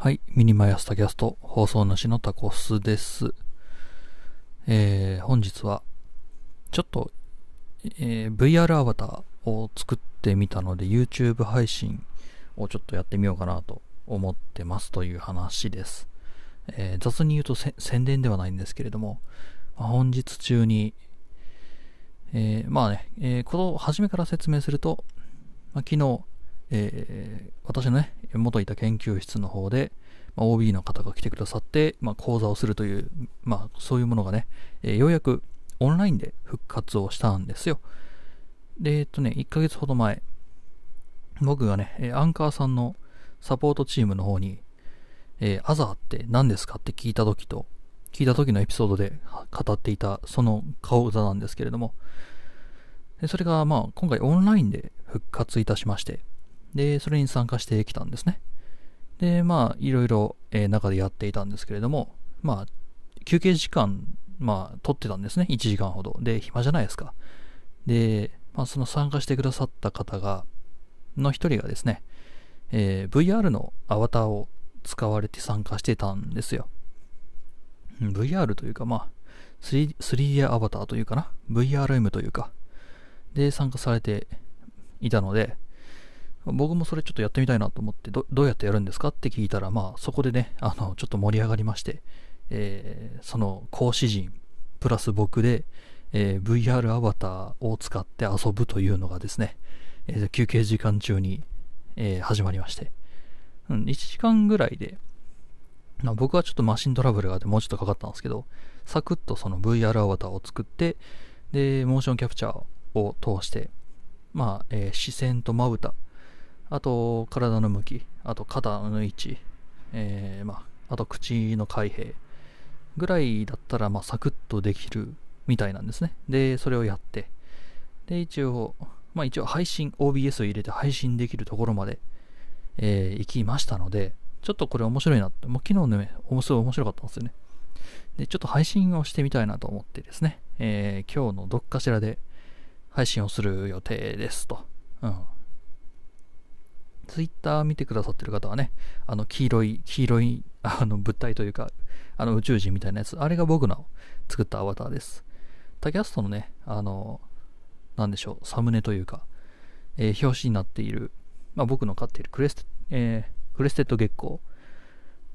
はい、ミニマイアサタキャスト放送主のタコスです。えー、本日は、ちょっと、えー VR アバターを作ってみたので YouTube 配信をちょっとやってみようかなと思ってますという話です。えー雑に言うと宣伝ではないんですけれども、まあ本日中に、えーまあね、えーこの初めから説明すると、まあ、昨日、えー私のね、元いた研究室の方で、まあ、OB の方が来てくださって、まあ、講座をするという、まあ、そういうものがね、えーようやくオンラインで復活をしたんですよ。で、えっとね、1ヶ月ほど前、僕がね、アンカーさんのサポートチームの方に、えーアザーって何ですかって聞いた時と、聞いた時のエピソードで語っていたその講座なんですけれども、でそれがまあ今回オンラインで復活いたしまして、で、それに参加してきたんですね。で、まあ、いろいろ、えー中でやっていたんですけれども、まあ、休憩時間、まあ、取ってたんですね。1時間ほど。で、暇じゃないですか。で、まあ、その参加してくださった方が、の一人がですね、えー VR のアバターを使われて参加してたんですよ。VR というか、まあ、3D, 3D アバターというかな？VRM というか。で、参加されていたので、僕もそれちょっとやってみたいなと思ってど、どうやってやるんですかって聞いたら、まあ、そこでね、あの、ちょっと盛り上がりまして、えーその講師陣、プラス僕で、えー VR アバターを使って遊ぶというのがですね、えー休憩時間中に、えー始まりまして、うん、1時間ぐらいで、ま、僕はちょっとマシントラブルがあってもうちょっとかかったんですけど、サクッとその VR アバターを作って、で、モーションキャプチャーを通して、まあ、えー視線とまぶた、あと、体の向き、あと肩の位置、えーまあ、あと口の開閉ぐらいだったら、まあ、サクッとできるみたいなんですね。で、それをやって、で、一応、まあ一応配信、OBS を入れて配信できるところまで、えー行きましたので、ちょっとこれ面白いなって、もう昨日ね、面白い面白かったんですよね。で、ちょっと配信をしてみたいなと思ってですね、えー今日のどっかしらで配信をする予定ですと。うん。ツイッター見てくださってる方はね、あの黄色い、黄色いあの物体というか、あの宇宙人みたいなやつ、あれが僕の作ったアバターです。タキャストのね、あの、なんでしょう、サムネというか、えー表紙になっている、まあ、僕の飼っているクレステ、えークレステッドゲッコー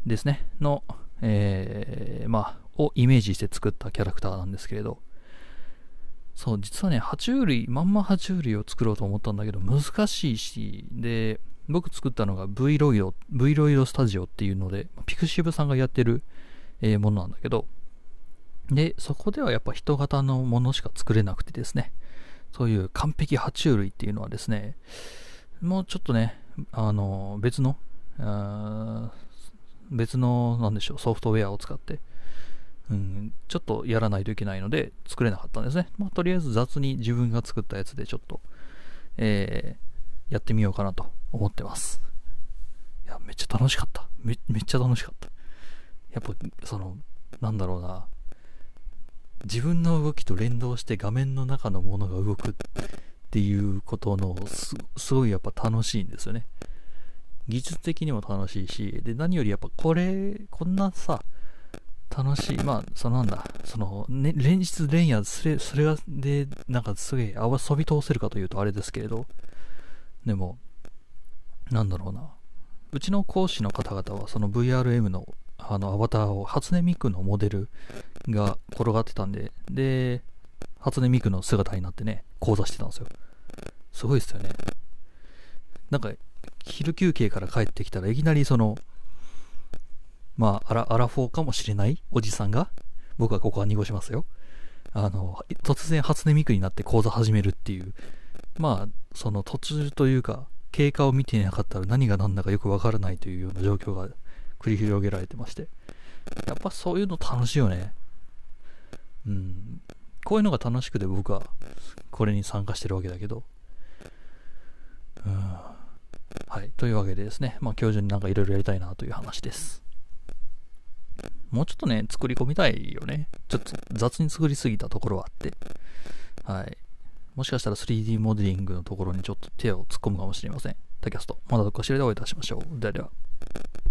ですね、の、えーまあ、をイメージして作ったキャラクターなんですけれど、そう、実はね、爬虫類、まんま爬虫類を作ろうと思ったんだけど、難しいし、で、僕作ったのが V ロイド、V ロイドスタジオっていうので、ピクシブさんがやってる、えーものなんだけど、で、そこではやっぱ人型のものしか作れなくてですね、そういう完璧爬虫類っていうのはですね、もうちょっとね、あの、別の、別の、なんでしょう、ソフトウェアを使って、うん、ちょっとやらないといけないので作れなかったんですね。まあ、とりあえず雑に自分が作ったやつでちょっと、えーやってみようかなと思ってます。いや、めっちゃ楽しかった。めめっちゃ楽しかった。やっぱ、その、なんだろうな。自分の動きと連動して画面の中のものが動くっていうことのすすごいやっぱ楽しいんですよね。技術的にも楽しいし、で、何よりやっぱこれ、こんなさ、楽しい、まあ、そのなんだ、その、ね、連日連夜、それ、それが、で、なんかすげえ遊び通せるかというとあれですけれど、でも、なんだろうな。うちの講師の方々は、その VRM の、あの、アバターを、初音ミクのモデルが転がってたんで、で、初音ミクの姿になってね、講座してたんですよ。すごいですよね。なんか、昼休憩から帰ってきたらいきなりその、まあ、アラ、アラフォーかもしれないおじさんが、僕はここは濁しますよ。あの、突然初音ミクになって講座始めるっていう、まあ、その途中というか、経過を見ていなかったら何が何だかよくわからないというような状況が繰り広げられてまして。やっぱそういうの楽しいよね。うん。こういうのが楽しくて僕はこれに参加してるわけだけど。うん。はい。というわけでですね、まあ今日中になんかいろいろやりたいなという話です。もうちょっとね、作り込みたいよね。ちょっと雑に作りすぎたところはあって。はい。もしかしたら 3D モデリングのところにちょっと手を突っ込むかもしれません。タキャスト、まだどっかしらでお会いいたしましょう。ではでは。